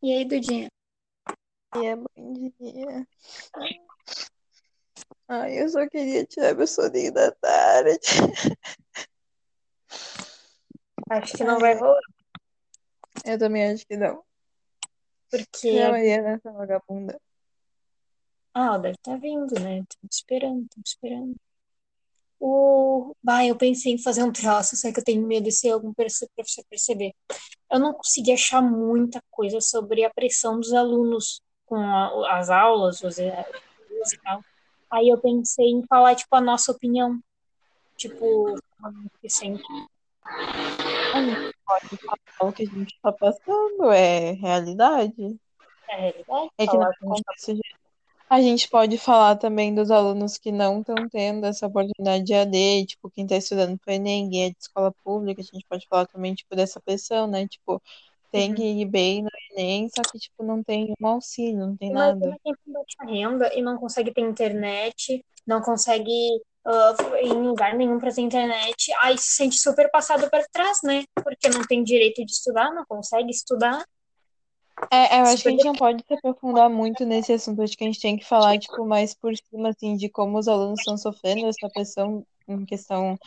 E aí, Dudinha? dia, bom dia. Ai, eu só queria tirar meu soninho da tarde. Acho que não vai rolar, Eu também acho que não. porque. E a Mariana, essa vagabunda. Ah, ela deve estar vindo, né? Tô esperando, tô esperando. O... Bah, eu pensei em fazer um troço, só que eu tenho medo de ser algum professor perceber. Eu não consegui achar muita coisa sobre a pressão dos alunos com a- as aulas, os exercícios e tal. Aí eu pensei em falar, tipo, a nossa opinião. Tipo, que sempre. A gente pode falar o que a gente tá passando, é realidade. É a realidade. É que não a tá gente. A gente pode falar também dos alunos que não estão tendo essa oportunidade de AD, tipo, quem tá estudando pro Enem, e é de escola pública, a gente pode falar também, tipo, dessa pressão, né? Tipo, tem que ir bem no Enem, só que, tipo, não tem um auxílio, não tem nada. Imagina quem tem baixa renda e não consegue ter internet, não consegue ir em lugar nenhum para ter internet, aí se sente super passado para trás, né? Porque não tem direito de estudar, não consegue estudar. É, eu acho que a gente não pode se aprofundar muito nesse assunto. Acho que a gente tem que falar, tipo, mais por cima, assim, de como os alunos estão sofrendo essa pressão em questão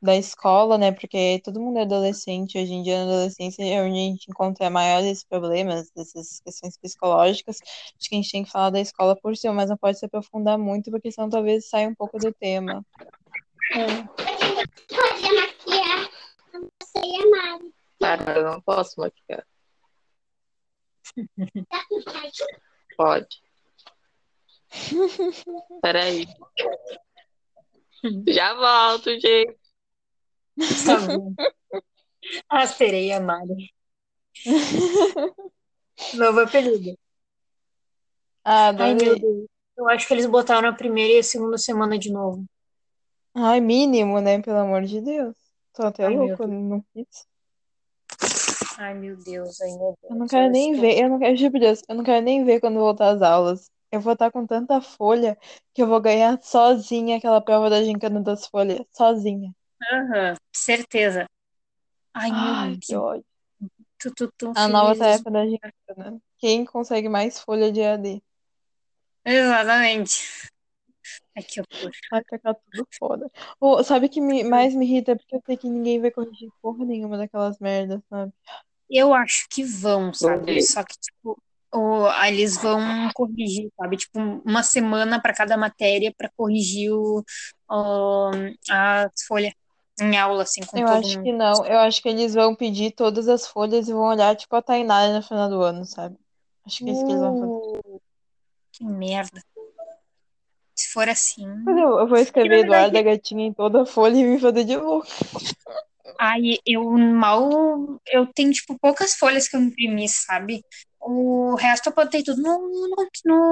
da escola, né? Porque todo mundo é adolescente. Hoje em dia, na adolescência, é onde a gente encontra maiores problemas, dessas questões psicológicas. Acho que a gente tem que falar da escola por cima, mas não pode se aprofundar muito, porque senão talvez saia um pouco do tema. Pode maquiar você e a Mari. Para, eu não posso maquiar. Pode. Peraí. Já volto, gente. Tá bom. A sereia, Mari. Novo apelido. Ah, Ai, meu. Deus. Eu acho que eles botaram a primeira e a segunda semana de novo. Ai, mínimo, né? Pelo amor de Deus. Tô até Ai, louco, não quis. Ai, meu Deus, ai, meu Eu não Deus. quero eu nem estou- ver, eu não quero, por Deus, eu não quero nem ver quando voltar às aulas. Eu vou estar com tanta folha que eu vou ganhar sozinha aquela prova da gincana das folhas. Sozinha. Aham, certeza. Ai, meu Ai, que Deus. ódio. Tô, tô tão A nova tarefa da gincana. Quem consegue mais folha de AD? Exatamente. Ai, que horror. Vai ficar tudo foda. Ô, sabe o que me, mais me irrita? Porque eu sei que ninguém vai corrigir porra nenhuma daquelas merdas, sabe? Eu acho que vão, sabe? Só que, tipo, o, aí eles vão corrigir, sabe? Tipo, uma semana para cada matéria para corrigir o, o, a folha em aula, assim, com Eu todo acho mundo. que não. Eu acho que eles vão pedir todas as folhas e vão olhar, tipo, a Tainara no final do ano, sabe? Acho que é isso que eles vão fazer. Uh, que merda. Se for assim. Mas eu, eu vou escrever verdade- Eduarda Gatinha em toda a folha e me fazer de louco. Ai, eu mal. Eu tenho, tipo, poucas folhas que eu imprimi, sabe? O resto eu botei tudo no, no,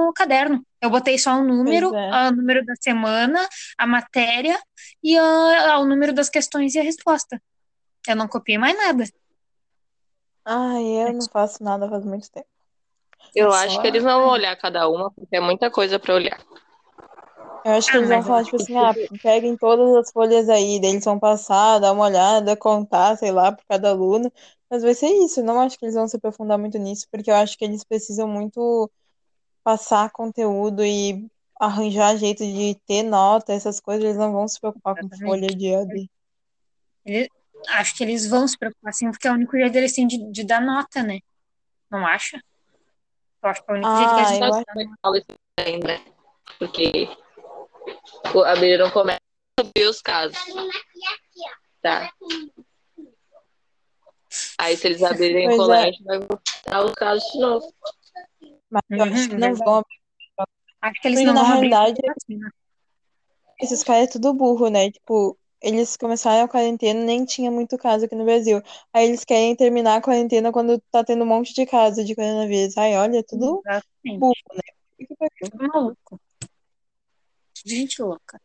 no caderno. Eu botei só o número, Pois é. o número da semana, a matéria e a- o número das questões e a resposta. Eu não copiei mais nada. Ai, eu não faço nada faz muito tempo. Eu Só- acho que eles não vão olhar cada uma, porque é muita coisa pra olhar. Eu acho que Ah, eles vão falar, acho tipo assim, ah, peguem todas as folhas aí, daí eles vão passar, dar uma olhada, contar, sei lá, por cada aluno. Mas vai ser isso, eu não acho que eles vão se aprofundar muito nisso, porque eu acho que eles precisam muito passar conteúdo e arranjar jeito de ter nota, essas coisas, eles não vão se preocupar com Exatamente. folha de AD. Ele- acho que eles vão se preocupar assim, porque é o único jeito deles têm de, de dar nota, né? Não acha? Eu acho que é o único jeito que eles Ah, de dar nota. Fala isso ainda, né? Porque o- a Bíblia não começa a subir os casos, tá? Aí se eles abrirem Pois o é. colégio, vai voltar os casos de novo. Mas eu acho Uhum, que não verdade. vão Acho que eles Porque não na vão abrir realidade, vacina. esses caras é tudo burro, né? Tipo, eles começaram a quarentena, nem tinha muito caso aqui no Brasil. Aí eles querem terminar a quarentena quando tá tendo um monte de casos de coronavírus. Ai, olha, é tudo Exatamente. burro, né? Maluco. Gente louca.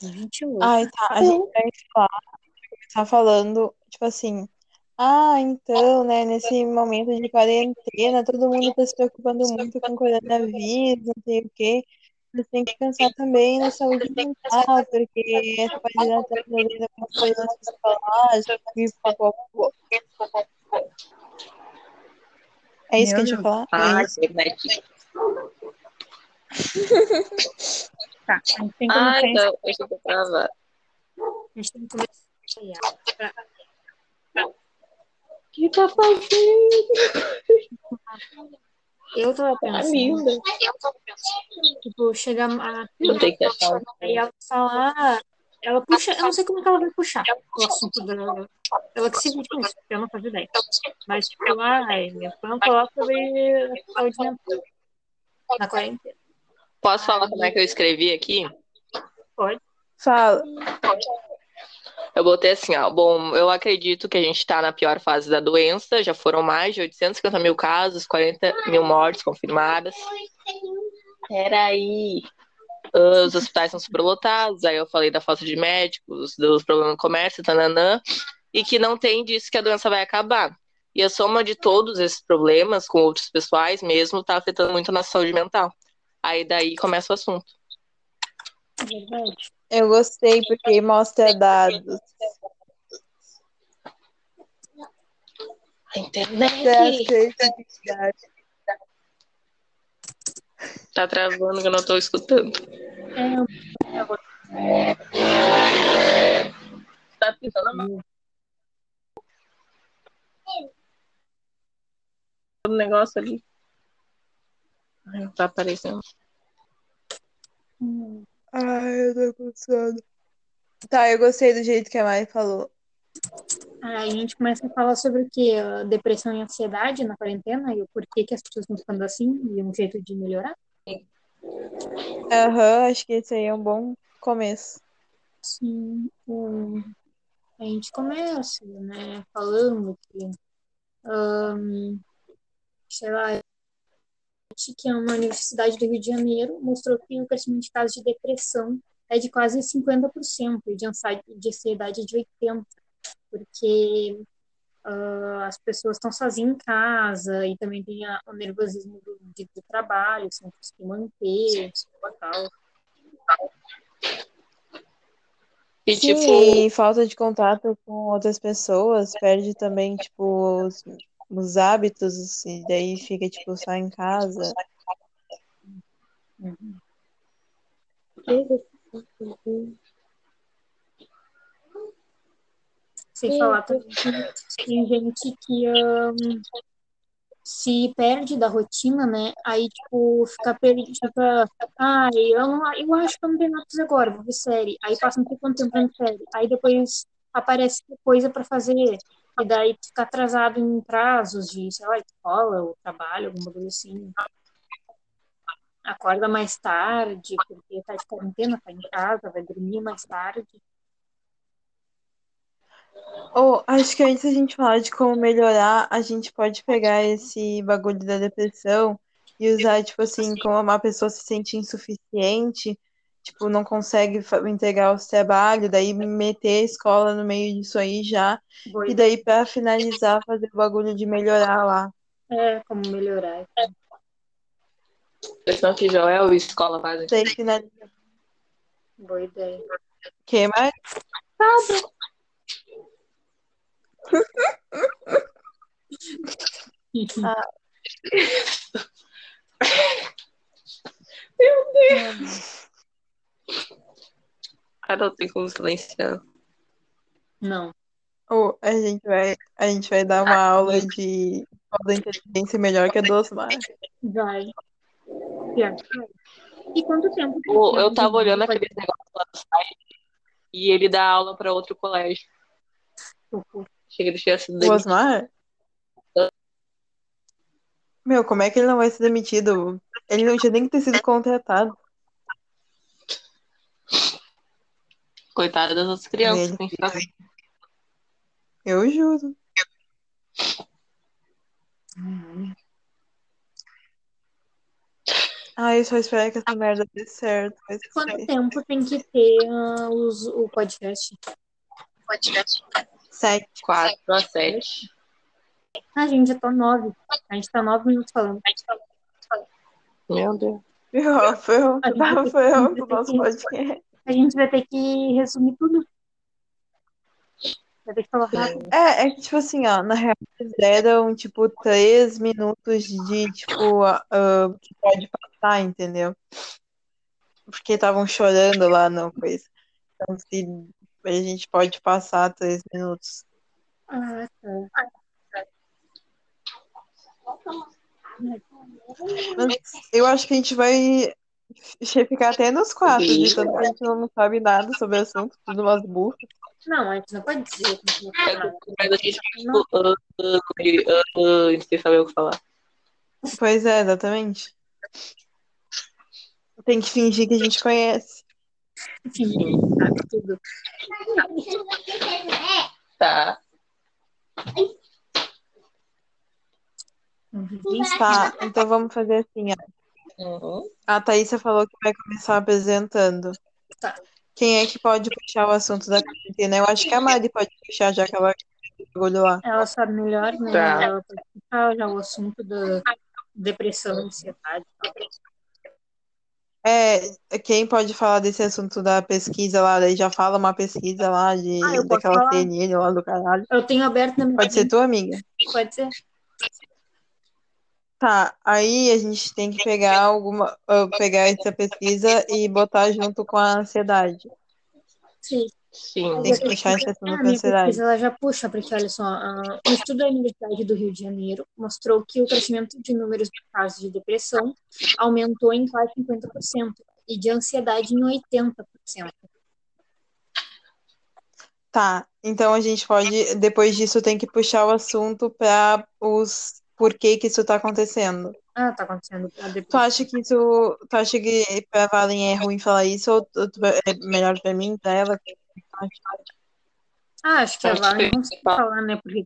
Gente louca. Ai, tá. A gente vai falar, começar falando, tipo assim, ah, então, né, nesse momento de quarentena, todo mundo tá se preocupando muito com coronavírus, não sei o quê. Mas tem que pensar também na saúde mental, porque essa quarentena tá trazendo algumas coisas psicológicas e pouco É isso que a Meu gente vai falar? Ah, É. Tá, a gente tem que Ah, então, eu estou travada. A gente tem que começar a O que tá fazendo? Eu tava Tá pensando, linda. tipo, chegar a. Eu tenho que achar. Aí ela falar. Ela puxa, eu não sei como que ela vai puxar o assunto dela. Ela que se com isso, porque eu não faço ideia. Mas, tipo, ai, meu plano coloca sobre a saúde mental na quarentena. Posso falar como é que eu escrevi aqui? Pode. Fala. Eu botei assim, ó. Bom, eu acredito que a gente tá na pior fase da doença. Já foram mais de 850 mil casos, 40 mil mortes confirmadas. Peraí. Os hospitais são superlotados. Aí eu falei da falta de médicos, dos problemas no comércio, tananã. E que não tem disso que a doença vai acabar. E a soma de todos esses problemas, com outros pessoais mesmo, tá afetando muito a nossa saúde mental. Aí daí começa o assunto. Verdade. Eu gostei porque mostra dados. A internet. Tá travando que eu não tô escutando. É, Tá pintando a mão. O negócio ali. Não tá aparecendo. Ai, eu tô com sono. Tá, eu gostei do jeito que a Mari falou. Aí a gente começa a falar sobre o que? Depressão e ansiedade na quarentena e o porquê que as pessoas estão ficando assim e um jeito de melhorar. Aham, acho que esse aí é um bom começo. Sim, um, a gente começa, né, falando que, ahn, sei lá, que é uma universidade do Rio de Janeiro mostrou que o crescimento de casos de depressão é de quase 50% e de ansiedade de ansiedade é de 80%, porque ah, as pessoas estão sozinhas em casa e também tem a- o nervosismo do, de- do trabalho, sem conseguir manter, tal. E Sim, tipo, e falta de contato com outras pessoas, perde também, tipo, os, os hábitos, e daí fica, tipo, só em casa. Sem falar também que tem gente que ahn, se perde da rotina, né? Aí, tipo, fica perdido, fica, ah, eu, não, eu acho que eu não tenho nada agora, vou ver série. Aí passa um pouco de tempo vendo série. Aí depois aparece coisa pra fazer. E daí fica atrasado em prazos de, sei lá, escola ou trabalho, alguma coisa assim. Acorda mais tarde, porque tá de quarentena, tá em casa, vai dormir mais tarde. Ou, acho que antes da gente falar de como melhorar, a gente pode pegar esse bagulho da depressão e usar, tipo assim, como uma pessoa se sente insuficiente, tipo, não consegue fa- entregar o trabalho, daí meter a escola no meio disso aí já, Boa e daí pra finalizar, fazer o bagulho de melhorar lá. É, como melhorar. questão que Joel e escola fazem. Daí finalizar. Boa ideia. Que mais? Ah, não tem como silenciar. Não. Ou a gente vai, a gente vai dar uma aula de da inteligência melhor que a do Osmar. Vai. Vai. E quanto tempo? tem Eu, tava olhando vídeo? aqueles negócios lá do site e ele dá aula pra outro colégio. Chega de ter sido O demitido. Osmar? Meu, como é que ele não vai ser demitido? Ele não tinha nem que ter sido contratado. Coitada das outras crianças. Que ficar- Eu juro. Ai, eu só espero que essa merda dê certo. Quanto tempo tem que ter ah, os, o podcast? sete. Quatro a sete. Ah, gente, já tô nove. A gente tá nove minutos falando. Meu Deus. Ferrou, ferrou, A gente tava vai ter que- ferrando o vai ter nosso podcast. A gente vai ter que resumir tudo. Vai ter que falar rápido. É, é que, tipo assim, ó, na real, eles deram, tipo, três minutos de, tipo, ah, que pode passar, entendeu? Porque estavam chorando lá, não, coisa. Então, se a gente pode passar três minutos. Ah, tá. Mas eu acho que a gente vai ficar até nos quatro, de tanto que a gente não sabe nada sobre o assunto, tudo umas burras. Não, a gente não pode dizer que a gente não sabe nada. Mas a gente ah, sem saber o que falar. Pois é, exatamente. Tem que fingir que a gente conhece. Gente sabe tudo. Tá. Tá, então vamos fazer assim, ó. Uhum. A Thaísa falou que vai começar apresentando. Tá. Quem é que pode puxar o assunto da quarentena? Eu acho que a Mari pode puxar, já que ela bagulho lá. Ela sabe melhor, né? Tá. Ela pode puxar já o assunto da depressão, ansiedade e tal. É, quem pode falar desse assunto da pesquisa lá? Daí já fala uma pesquisa lá de, Ah, daquela falar. CNN lá do caralho. Eu tenho aberto na minha Pode ser tua amiga. Pode ser. Tá, aí a gente tem que pegar alguma, ah, pegar essa pesquisa e botar junto com a ansiedade. Sim. Sim. Tem que puxar esse Ah, assunto a com a minha ansiedade. pesquisa ela já puxa, porque olha só, ah, um estudo da Universidade do Rio de Janeiro mostrou que o crescimento de números de casos de depressão aumentou em quase 50% e de ansiedade em 80%. Tá, então a gente pode, depois disso, tem que puxar o assunto para os porquê que isso tá acontecendo. Ah, tá acontecendo Tu acha que isso, tu acha que pra Valen é ruim falar isso ou tu- tu- é melhor pra mim, pra ela? Ah, acho que a Valen que- consegue falar, né? Porque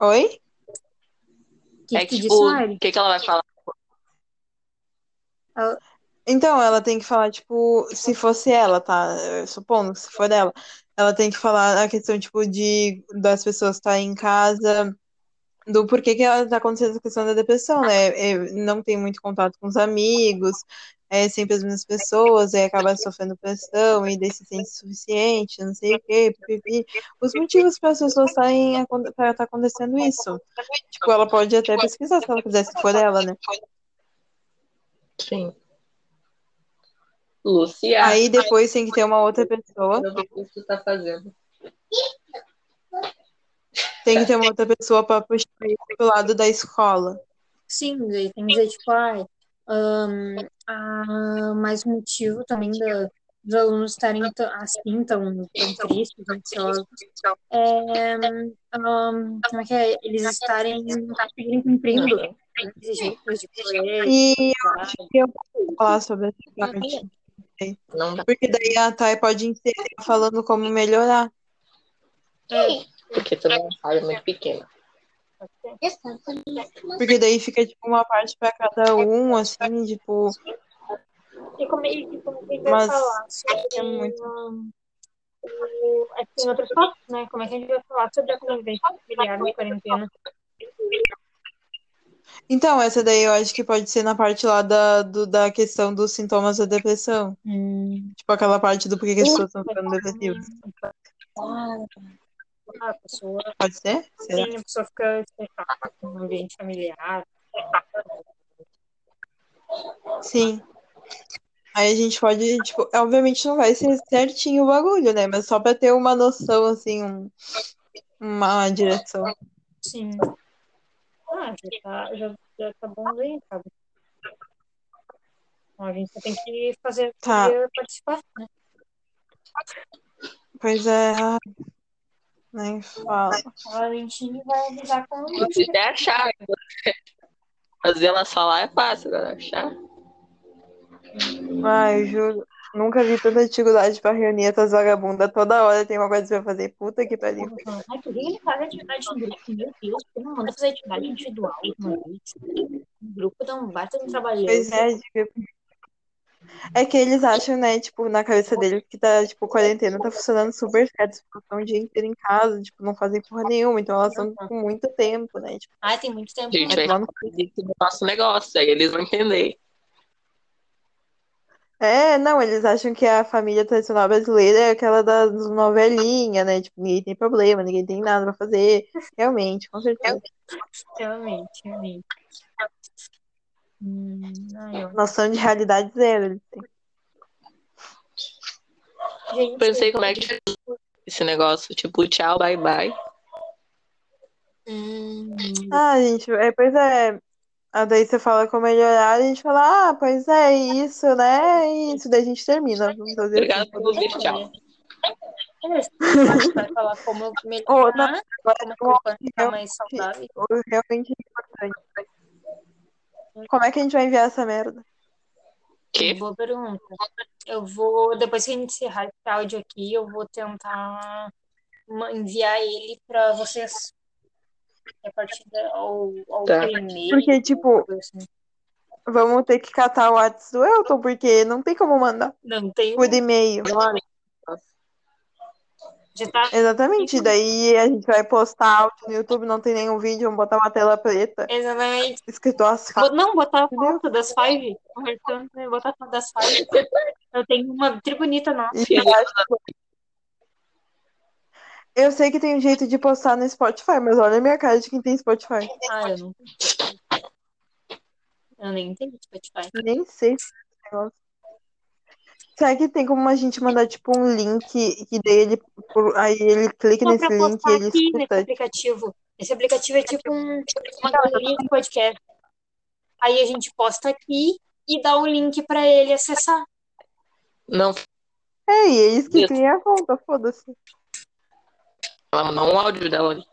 o Oi? que, É que que, tipo, o que, que ela vai falar? Então, ela tem que falar, tipo, se fosse ela, tá? Supondo que se for ela, ela tem que falar a questão, tipo, de das pessoas estarem em casa, do porquê que ela tá acontecendo a questão da depressão, né? É, não tem muito contato com os amigos, é sempre as mesmas pessoas, aí acaba sofrendo pressão e daí se sente insuficiente, não sei o quê, pipipi. Os motivos para as pessoas estarem para estar acontecendo isso. Tipo, ela pode até pesquisar se ela quiser, se for ela, né? Sim. Lúcia. Aí depois tem que ter uma outra pessoa. Eu vi o que tu tá fazendo. Tem que ter uma outra pessoa para puxar isso pro lado da escola. Sim, daí tem que dizer, tipo, ai, ah, mais um motivo também da, dos alunos estarem assim, tão, tão tristes, ansiosos, é, ahn, como é que é? Eles estarem cumprindo exigências de colégio, E eu acho que eu vou falar sobre essa parte. Não dá. Porque daí a Thay pode inserir falando como melhorar. Porque tu não sabe, é muito pequena. Porque daí fica tipo uma parte para cada um, assim, tipo. E como, e como que a gente vai Mas falar sobre é muito- é que tem outros tópicos, né? Como é que a gente vai falar sobre a convivência familiar na quarentena? Então, essa daí eu acho que pode ser na parte lá da, do- da questão dos sintomas da depressão. Tipo aquela parte do porquê que as pessoas estão ficando depressivas. Ah, a pessoa Pode ser? Será? Sim, a pessoa fica estressada com o ambiente familiar. Sim. Aí a gente pode, tipo, obviamente não vai ser certinho o bagulho, né? Mas só pra ter uma noção, assim, um- uma direção. Sim. Já tá, já, já tá bom aí, sabe? Então, a gente só tem que fazer Tá. participar, né? Pois é. Nem fala. A Valentina vai avisar com difícil é achar. Fazer ela falar é fácil, agora achar. Ai, juro. Nunca vi tanta dificuldade pra reunir essas vagabundas. Toda hora tem uma coisa pra fazer. Puta que pariu. Ai, por que ele faz atividade em grupo? Meu Deus, por que não manda fazer atividade individual uma vez? O grupo dá um baita de um trabalhão. Pois é, tipo, é que eles acham, né, tipo, na cabeça deles que tá, tipo, quarentena tá funcionando super certo. Eles passam o dia inteiro em casa, tipo, não fazem porra nenhuma. Então elas estão com muito tempo, né? Tipo, Ai, tem muito tempo. Gente vai vai no nosso negócio, aí eles vão entender. É, não, eles acham que a família tradicional brasileira é aquela das novelinhas, né? Tipo, ninguém tem problema, ninguém tem nada pra fazer. Realmente, com certeza. Realmente, realmente. Hum, ó. Noção de realidade zero. eles têm. Gente, Pensei como é que esse negócio, tipo, tchau, bye bye. hum, Ah, gente, é, pois é. Ah, daí você fala com melhorar, a gente fala, ah, pois é, isso, né? E isso, daí a gente termina. Vamos fazer Obrigada assim. por ouvir, tchau. é, você vai falar como Oh, não, melhorar, agora como ficar mais saudável. realmente importante. Como é que a gente vai enviar essa merda? Que? Boa pergunta. Eu vou, depois que a gente encerrar esse áudio aqui, eu vou tentar enviar ele para vocês. A partir da, ao, ao Tá. primeiro. Porque, tipo, assim. vamos ter que catar o WhatsApp do Elton, porque não tem como mandar Não tem. por e-mail. Tá. Exatamente. Daí a gente vai postar áudio no YouTube, não tem nenhum vídeo, vamos botar uma tela preta, Exatamente. escrito as falas. Não, botar a foto das five. Né? Botar a foto das five. Eu tenho uma tri bonita nossa. E eu sei que tem um jeito de postar no Spotify, mas olha a minha cara de quem tem Spotify. Ah, eu não tenho. Eu nem tenho Spotify. Nem sei esse negócio. Será que tem como a gente mandar, tipo, um link que daí ele, por- aí ele clica nesse link e postar ele aqui nesse escuta? aplicativo. Esse aplicativo é tipo um, uma galeria de podcast. Aí a gente posta aqui e dá o link pra ele acessar. Não, É, e eles que criam a conta, foda-se. Ela mandou um áudio dela ali.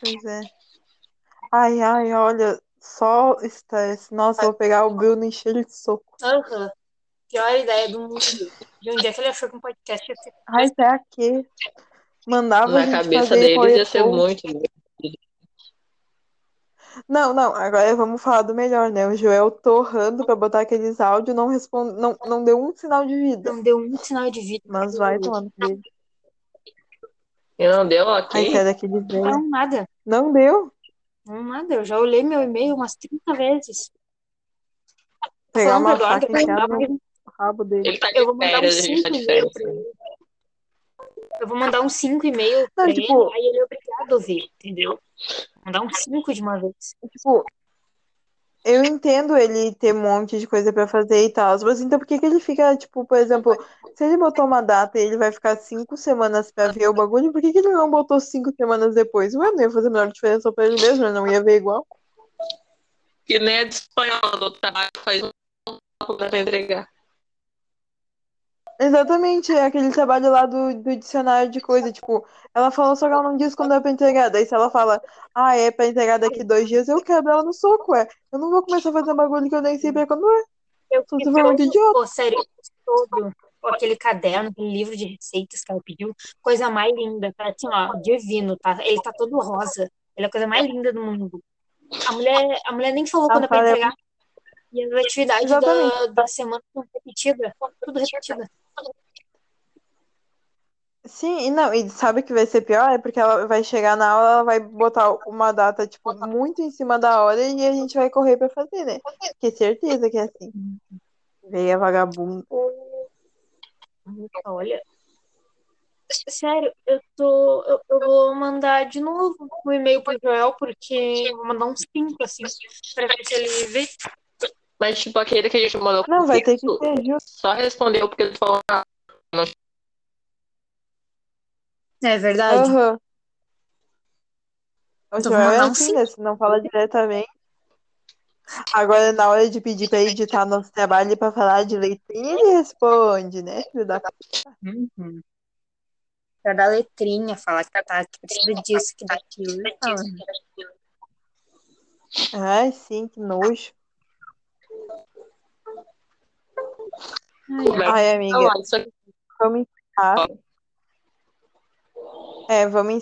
Pois é. Ai, ai, olha, só estresse. Nossa, vou pegar o Bruno e encher ele de soco. Aham. Pior ideia do mundo. De onde é que ele achou que um podcast ia ser? Ai, será que mandava a Na gente cabeça fazer deles ia ser muito. Não, não, agora vamos falar do melhor, né? O Joel torrando pra botar aqueles áudios, não responde, não, não deu um sinal de vida. Não deu um sinal de vida. Mas vai tomando dele. E não deu, Ai, daquele velho. Não, nada. Não deu. Não, nada. Eu já olhei meu e-mail umas 30 vezes. Pegar Falando uma Eduardo faca e enfiar no rabo dele. Ele tá Eu de vou mandar férias, a gente 5 tá pra ele. Eu vou mandar uns 5 e-mails Não, pra tipo- ele, aí ele é obrigado a ver, entendeu? Vou mandar uns 5 de uma vez. Tipo, eu entendo ele ter um monte de coisa pra fazer e tal, mas então por que que ele fica, tipo, por exemplo, se ele botou uma data e ele vai ficar cinco semanas pra ver o bagulho, por que que ele não botou cinco semanas depois? Ué, não ia fazer a menor diferença pra ele mesmo, ele não ia ver igual. Que nem a de espanhol do trabalho faz um pra entregar. Exatamente, é aquele trabalho lá do, do dicionário de coisa, tipo, ela falou só que ela não disse quando é pra entregar, daí se ela fala, ah, é pra entregar daqui dois dias, eu quebro ela no soco, ué. Eu não vou começar a fazer um bagulho que eu nem sei pra quando é. Eu for muito idiota. Pô, sério, todo aquele caderno, aquele livro de receitas que ela pediu, coisa mais linda, tá assim, ó, divino, tá? Ele tá todo rosa. Ele é a coisa mais linda do mundo. A mulher, a mulher nem falou Ah, quando é pra fala- entregar. E as atividades da, da semana são repetidas, tudo repetida. Sim, e não, e sabe o que vai ser pior? É porque ela vai chegar na aula, ela vai botar uma data, tipo, muito em cima da hora e a gente vai correr pra fazer, né? Porque certeza que é assim. Veia vagabunda. Olha, sério, eu tô, eu, eu vou mandar de novo o e-mail pro Joel, porque vou mandar uns cinco, assim, pra ver se ele vê. Mas, tipo, aquele que a gente mandou Não, vai ter que ser justo. só respondeu porque ele falou ah, É verdade. Aham. O Então Joel é mandar um assim, sim. né? Se não fala diretamente. Agora, na hora de pedir pra editar nosso trabalho e pra falar de letrinha, ele responde, né, filho da Uhum. Pra dar letrinha, falar que tá, que precisa disso, que daquilo. Ai, sim, que nojo. Vai Ai, amiga, falar isso aqui. vamos encerrar. É, vamos